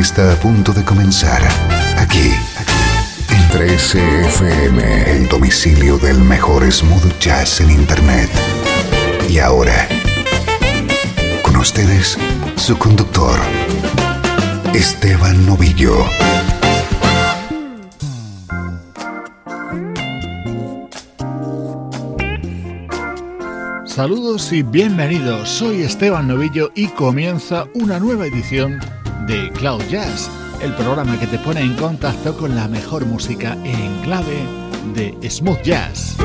Está a punto de comenzar aquí en 13FM, el domicilio del mejor smooth jazz en Internet. Y ahora, con ustedes, su conductor, Esteban Novillo. Saludos y bienvenidos, soy Esteban Novillo y comienza una nueva edición de Cloud Jazz, el programa que te pone en contacto con la mejor música en clave de smooth jazz.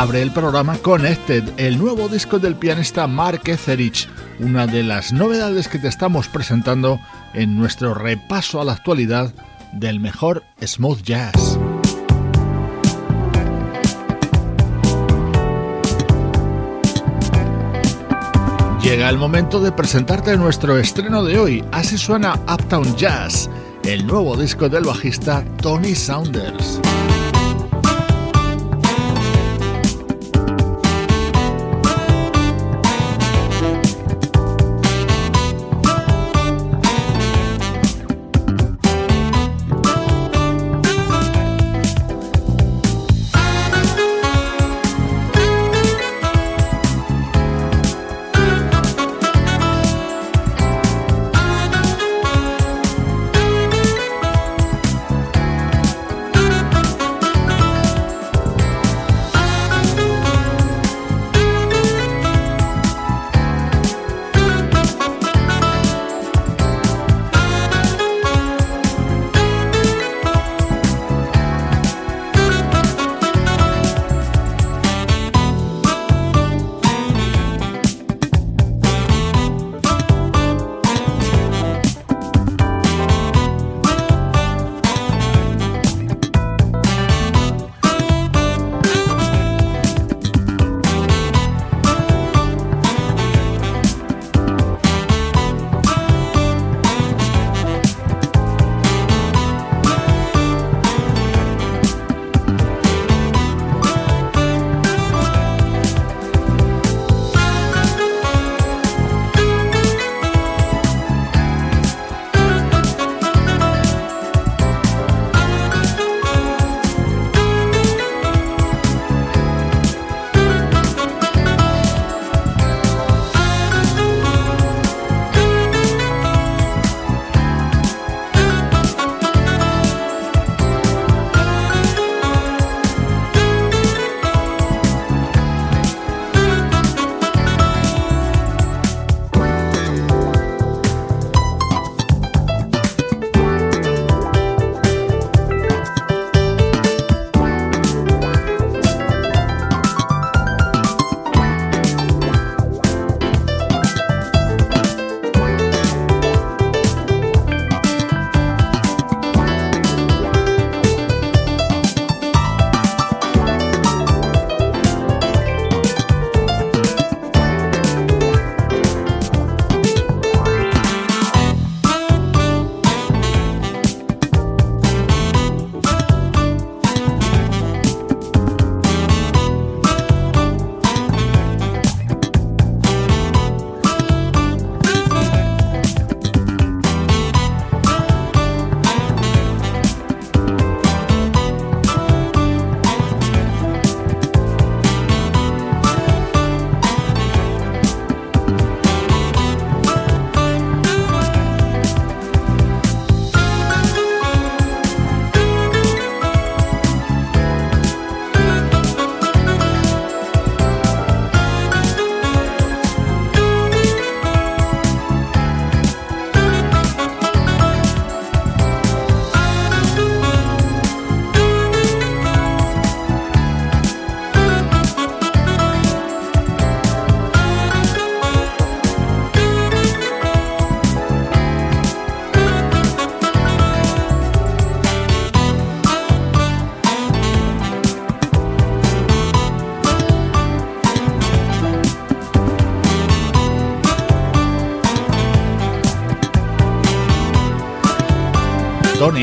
Abre el programa Connected, el nuevo disco del pianista Mark Etherich, una de las novedades que te estamos presentando en nuestro repaso a la actualidad del mejor smooth jazz. Llega el momento de presentarte nuestro estreno de hoy. Así suena Uptown Jazz, el nuevo disco del bajista Tony Saunders.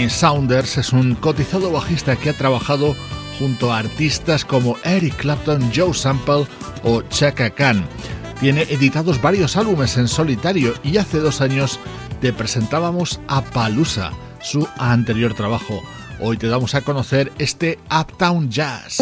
Saunders es un cotizado bajista que ha trabajado junto a artistas como Eric Clapton, Joe Sample o Chaka Khan. Tiene editados varios álbumes en solitario y hace dos años te presentábamos a Palusa, su anterior trabajo. Hoy te damos a conocer este Uptown Jazz.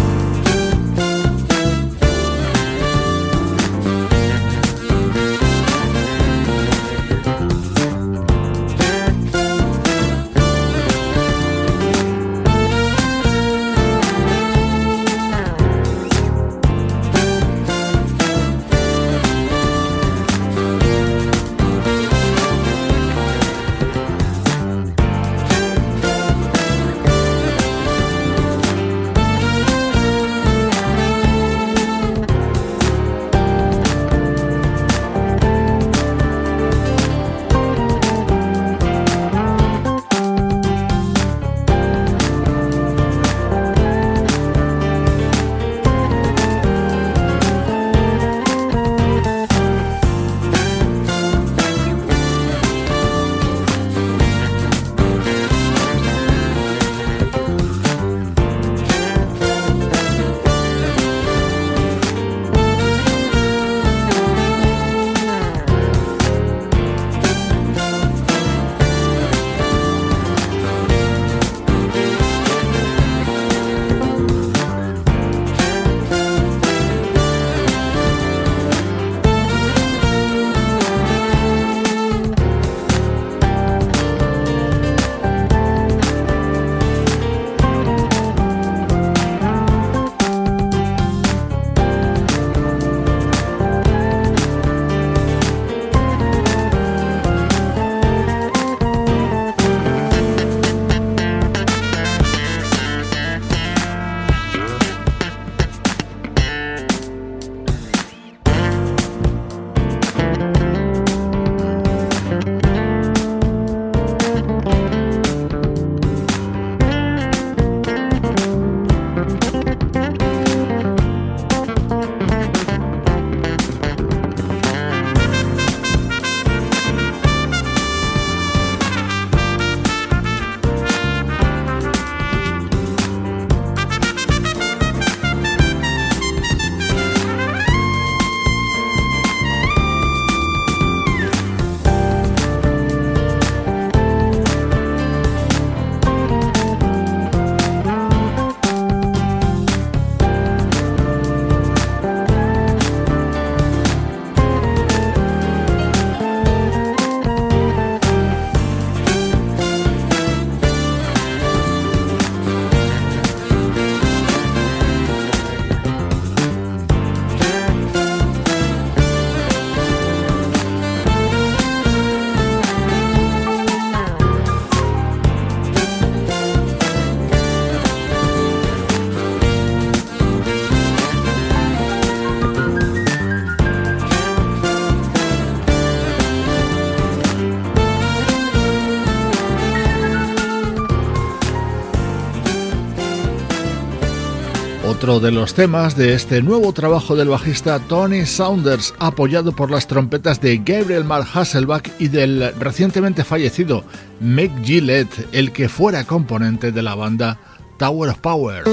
De los temas de este nuevo trabajo del bajista Tony Saunders, apoyado por las trompetas de Gabriel Mark Hasselbach y del recientemente fallecido Mick Gillette, el que fuera componente de la banda Tower of Power.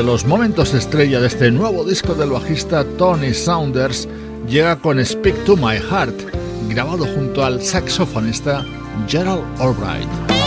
De los momentos estrella de este nuevo disco del bajista Tony Saunders llega con Speak to My Heart, grabado junto al saxofonista Gerald Albright.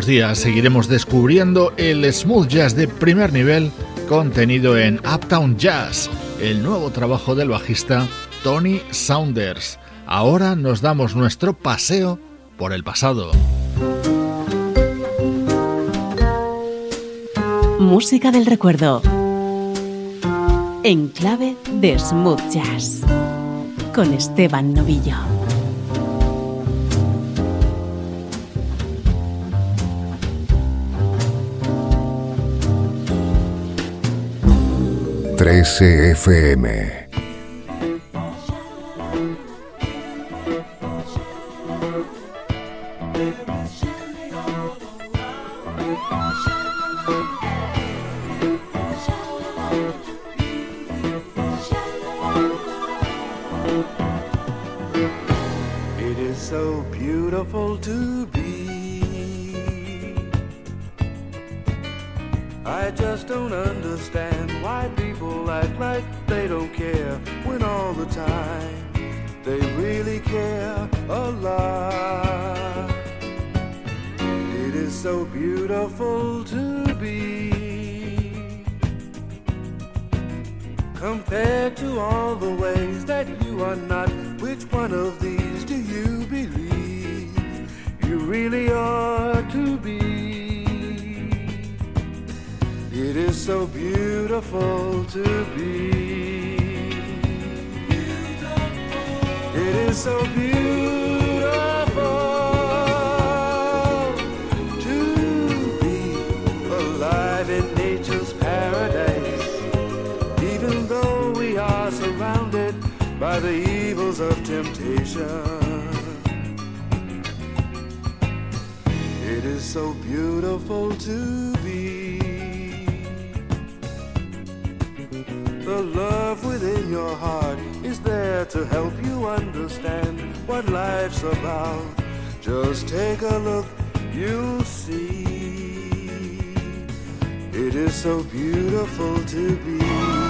próximos días seguiremos descubriendo el smooth jazz de primer nivel contenido en Uptown Jazz, el nuevo trabajo del bajista Tony Saunders. Ahora nos damos nuestro paseo por el pasado. Música del recuerdo. En clave de smooth jazz. Con Esteban Novillo. 13 FM. beautiful to be. It is so beautiful to be alive in nature's paradise, even though we are surrounded by the evils of temptation. It is so beautiful to be. the love within your heart is there to help you understand what life's about. Just take a look, you'll see. It is so beautiful to be.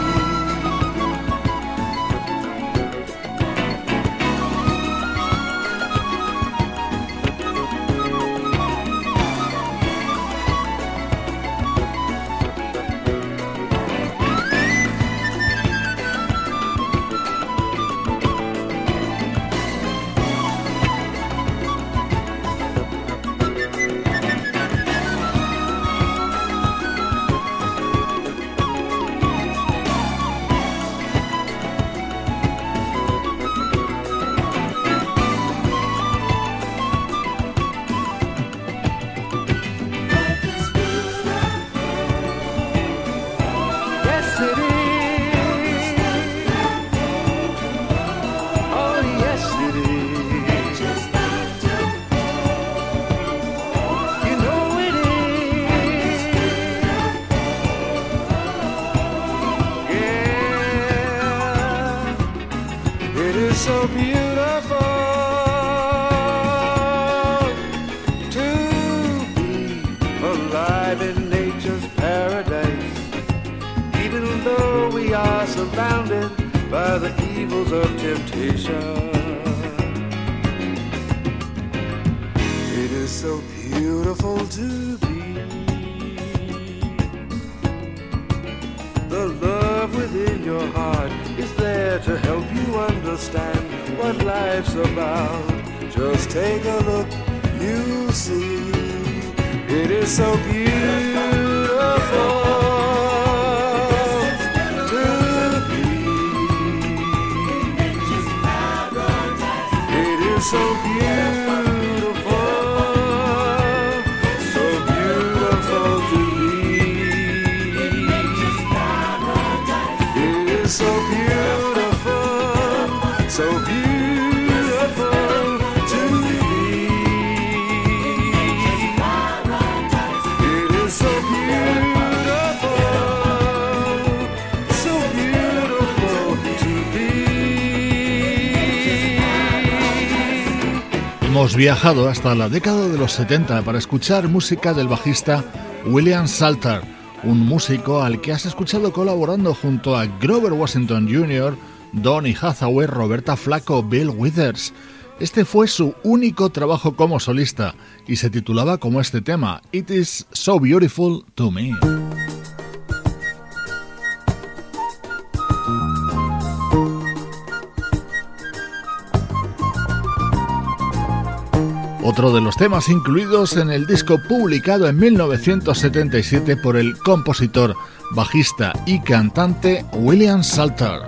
the evils of temptation. It is so beautiful to be the love within your heart is there to help you understand what life's about. Just take a look, you'll see. It is so beautiful. so beautiful. hemos viajado hasta la década de los 70 para escuchar música del bajista William Salter, un músico al que has escuchado colaborando junto a Grover Washington Jr., Donny Hathaway, Roberta Flaco, Bill Withers. Este fue su único trabajo como solista y se titulaba como este tema, It is so beautiful to me. Otro de los temas incluidos en el disco publicado en 1977 por el compositor, bajista y cantante William Salter.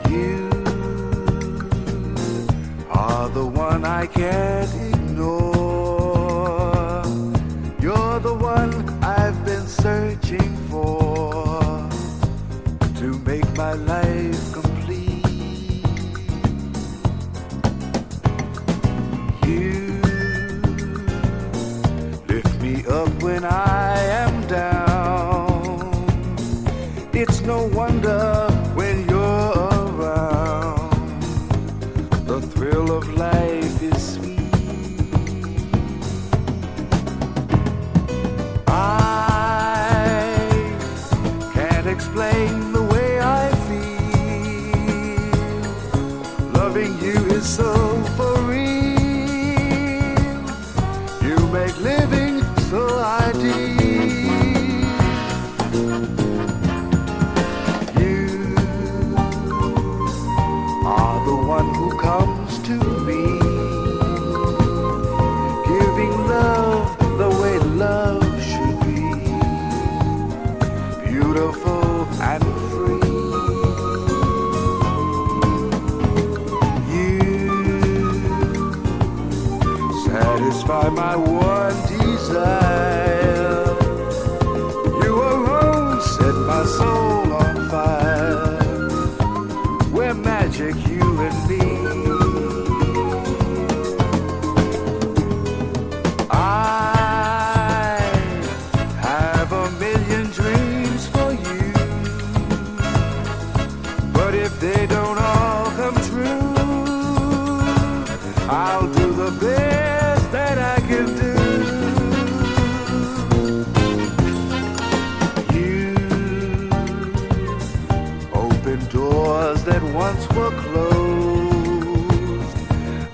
restaurants were closed.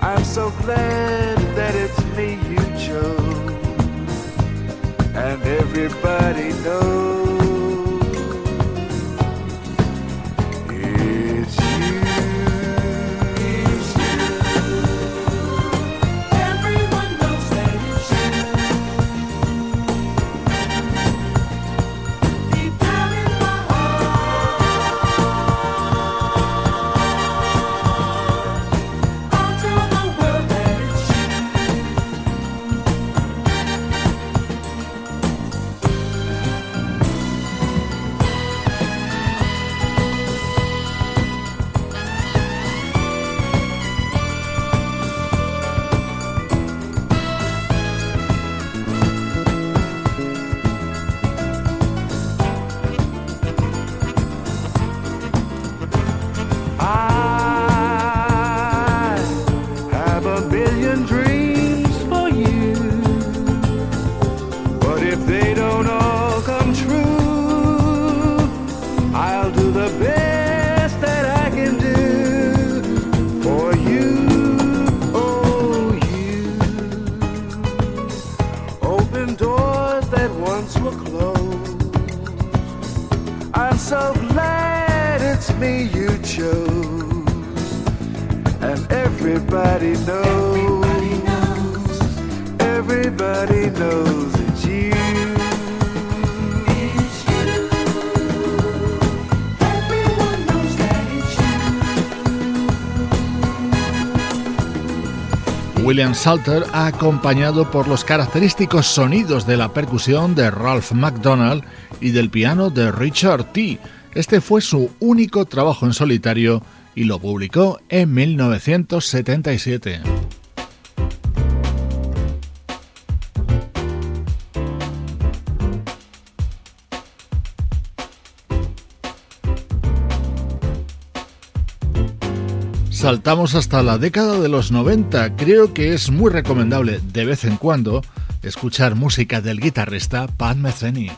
I'm so glad that it's me you chose, and everybody knows. William Salter, acompañado por los característicos sonidos de la percusión de Ralph McDonald y del piano de Richard T. Este fue su único trabajo en solitario y lo publicó en 1977. Saltamos hasta la década de los 90. Creo que es muy recomendable de vez en cuando escuchar música del guitarrista Pat Metheny.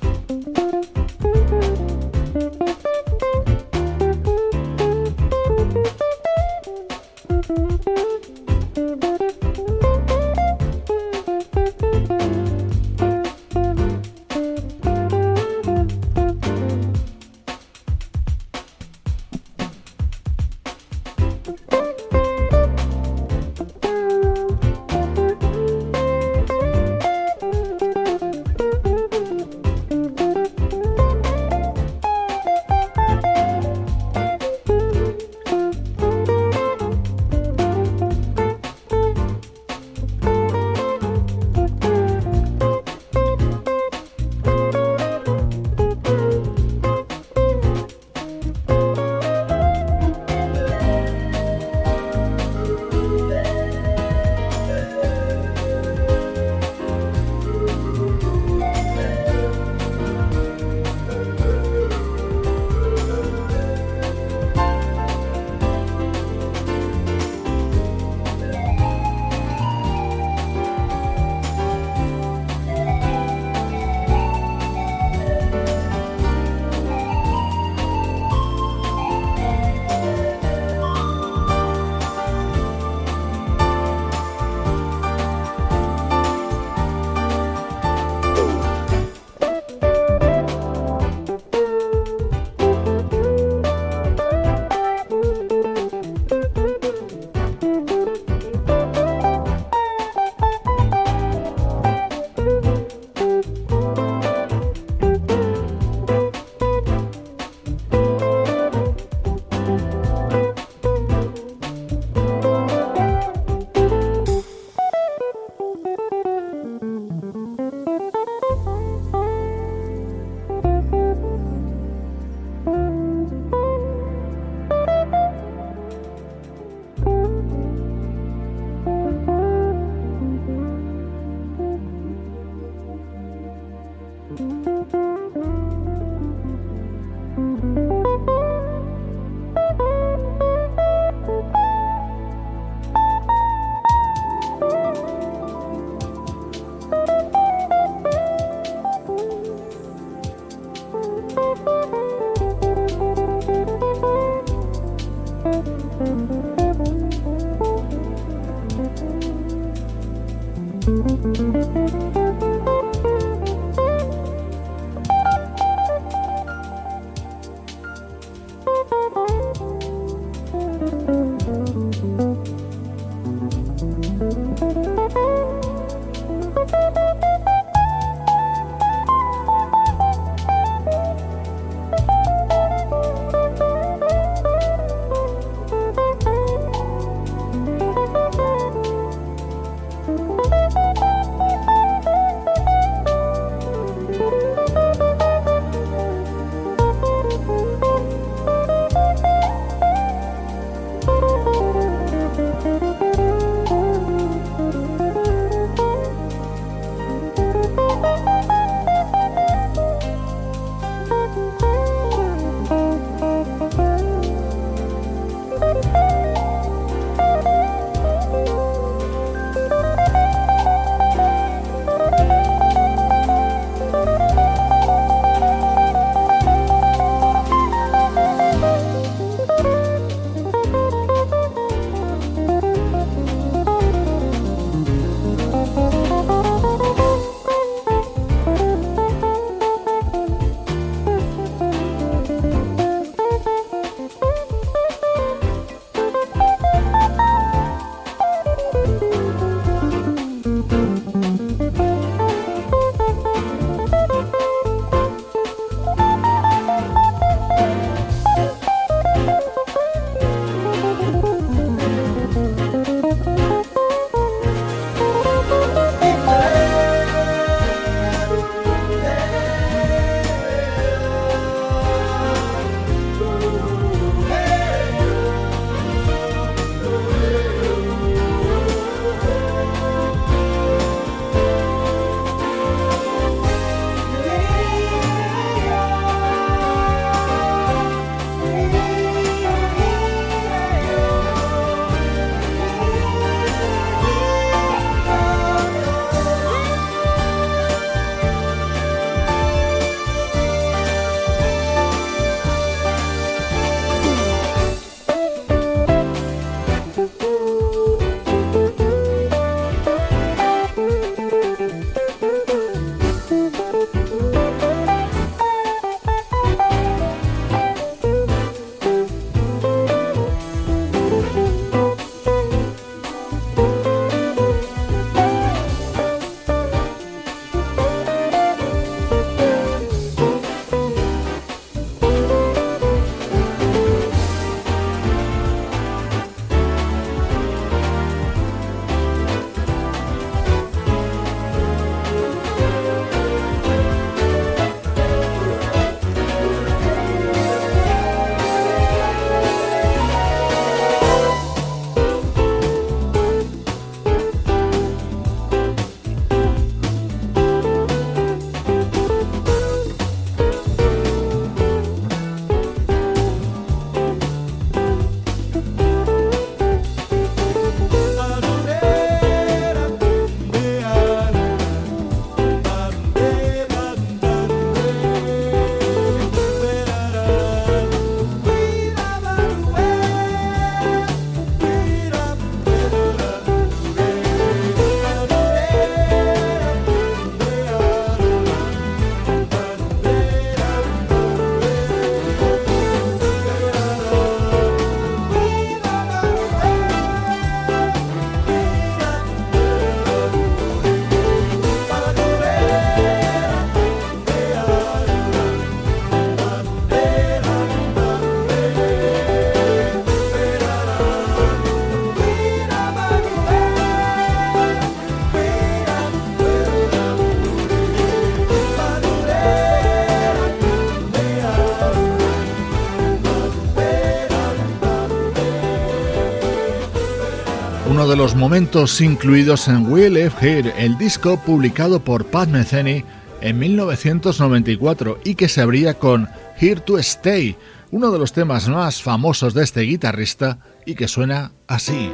Uno de los momentos incluidos en We Live Here, el disco publicado por Pat Metheny en 1994 y que se abría con Here to Stay, uno de los temas más famosos de este guitarrista y que suena así.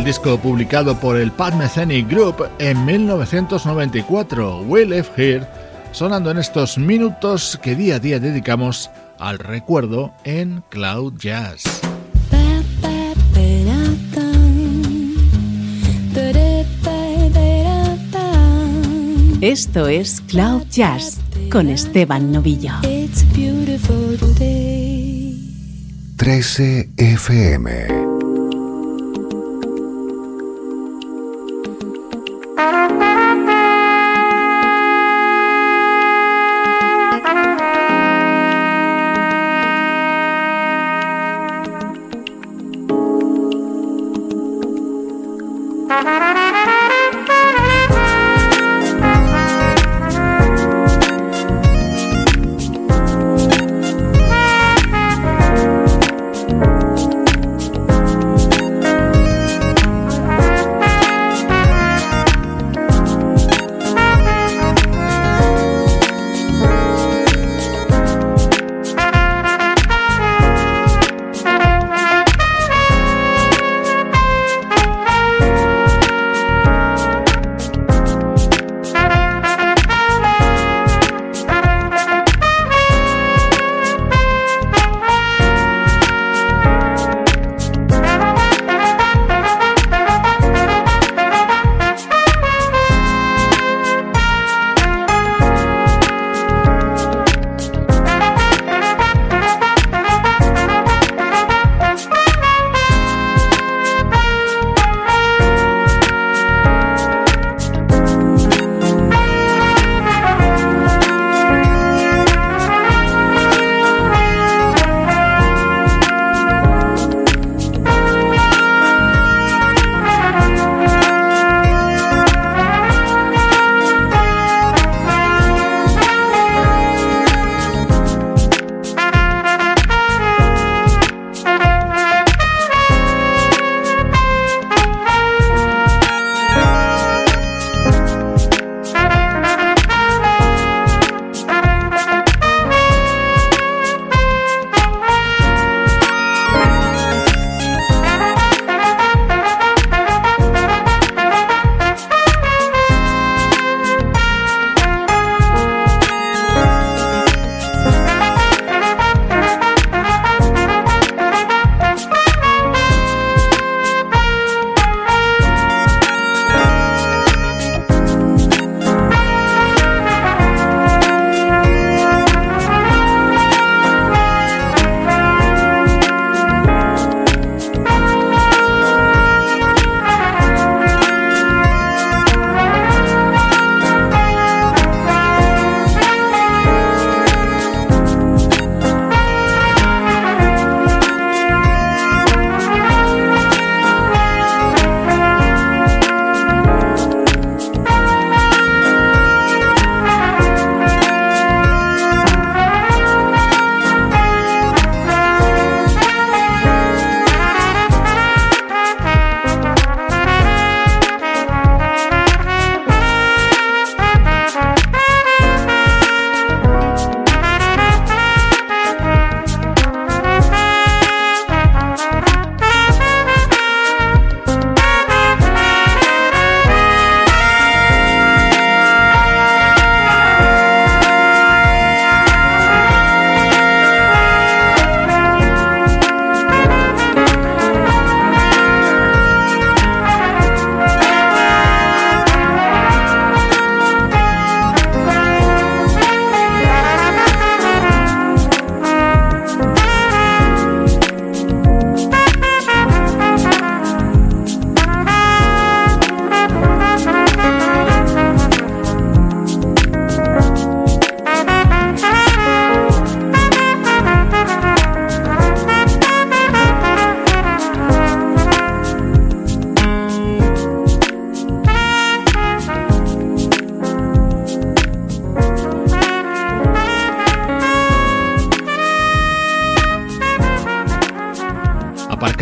El disco publicado por el Pat Metheny Group en 1994, We Live Here, sonando en estos minutos que día a día dedicamos al recuerdo en Cloud Jazz. Esto es Cloud Jazz con Esteban Novillo. 13 FM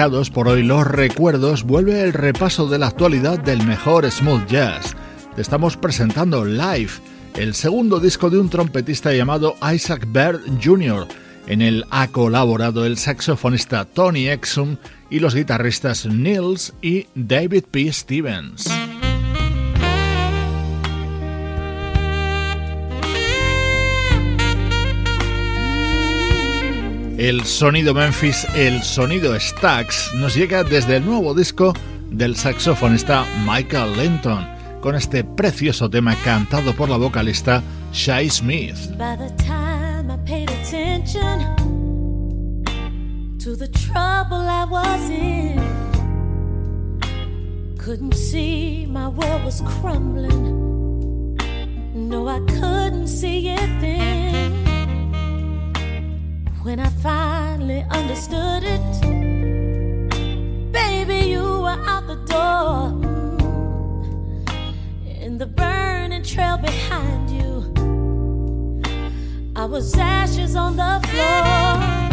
por hoy los recuerdos, vuelve el repaso de la actualidad del mejor smooth jazz. Te estamos presentando Live, el segundo disco de un trompetista llamado Isaac Baird Jr. En él ha colaborado el saxofonista Tony Exum y los guitarristas Nils y David P. Stevens. El sonido Memphis, el sonido Stax, nos llega desde el nuevo disco del saxofonista Michael Linton, con este precioso tema cantado por la vocalista Shai Smith. No, I couldn't see. When I finally understood it. Baby, you were out the door. In the burning trail behind you, I was ashes on the floor.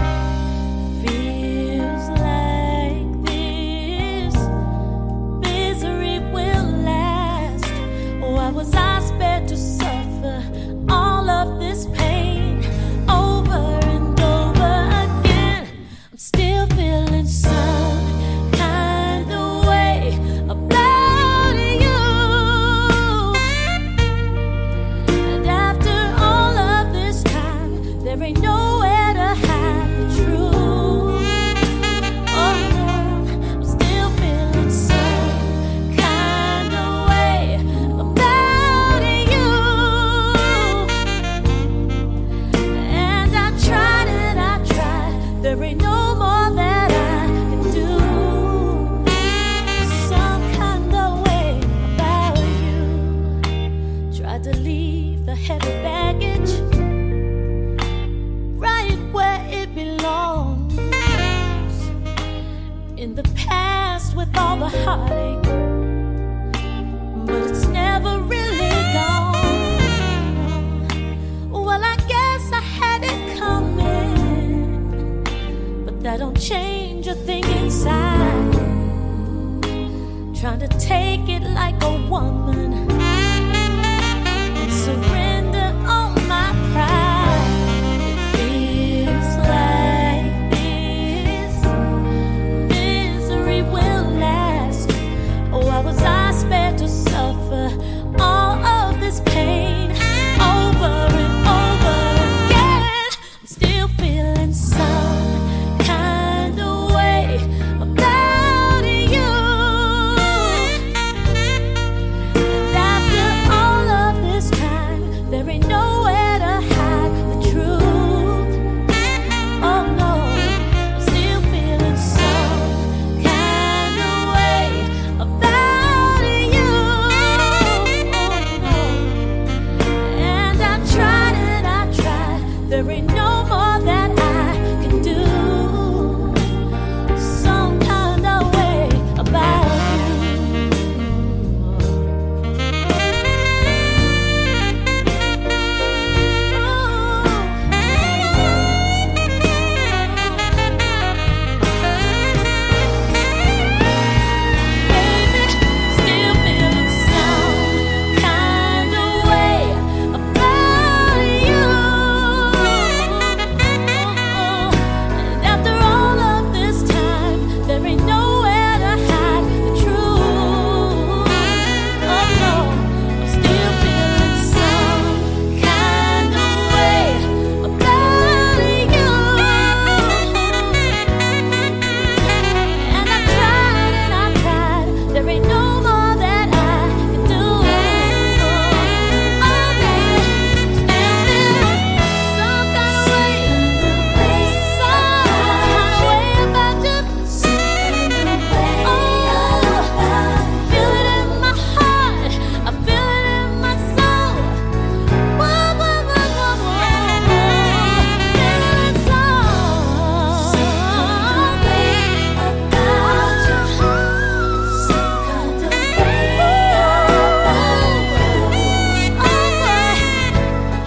trying to take it like a woman.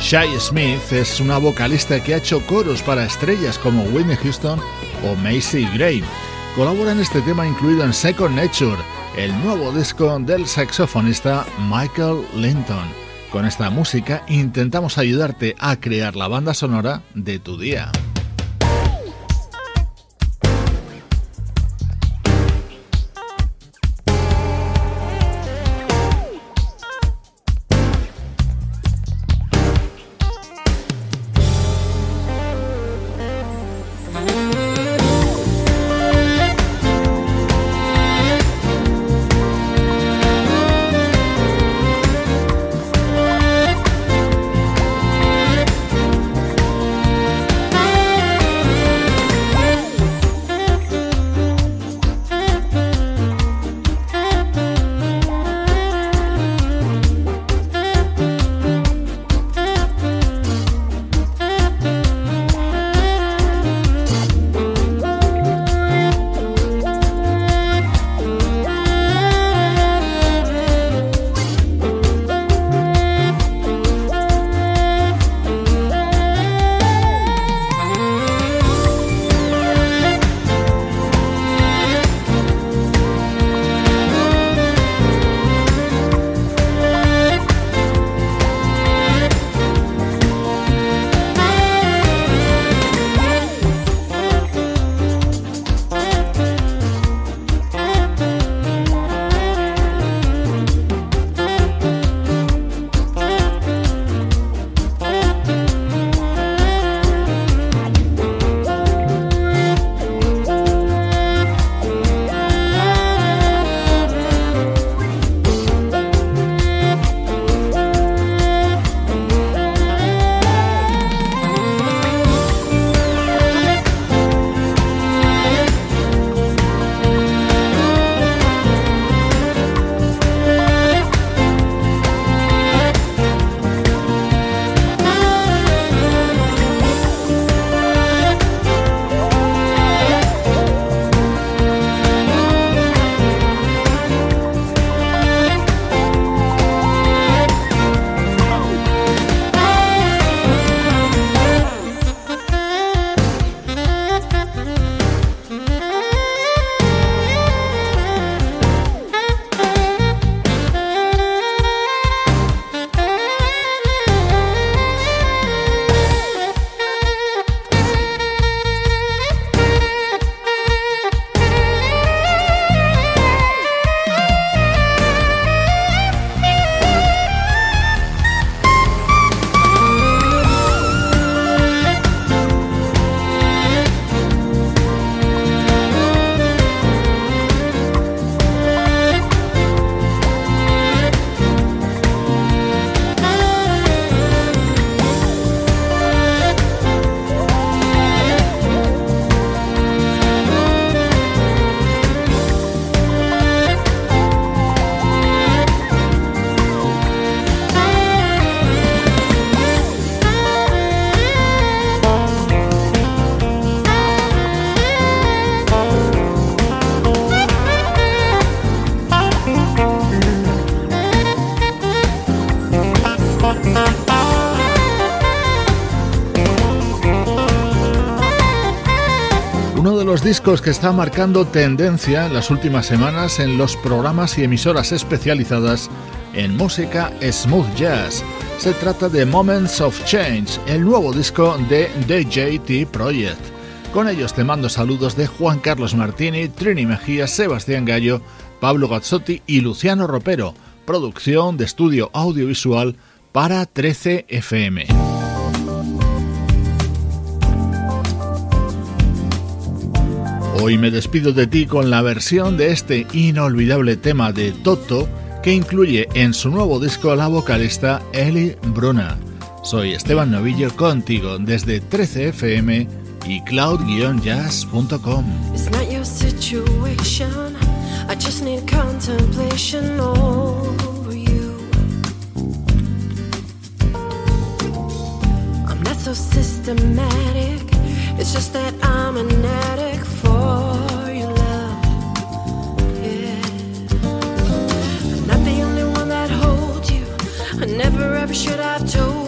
Shai Smith es una vocalista que ha hecho coros para estrellas como Whitney Houston o Macy Gray. Colabora en este tema incluido en Second Nature, el nuevo disco del saxofonista Michael Linton. Con esta música intentamos ayudarte a crear la banda sonora de tu día. Los discos que está marcando tendencia en las últimas semanas en los programas y emisoras especializadas en música smooth jazz. Se trata de Moments of Change, el nuevo disco de The JT Project. Con ellos te mando saludos de Juan Carlos Martini, Trini Mejía, Sebastián Gallo, Pablo Gazzotti y Luciano Ropero. Producción de estudio audiovisual para 13 FM. Hoy me despido de ti con la versión de este inolvidable tema de Toto que incluye en su nuevo disco la vocalista Ellie Bruna. Soy Esteban Novillo contigo desde 13fm y cloud-jazz.com. so systematic. It's just that I'm an addict never ever should I have told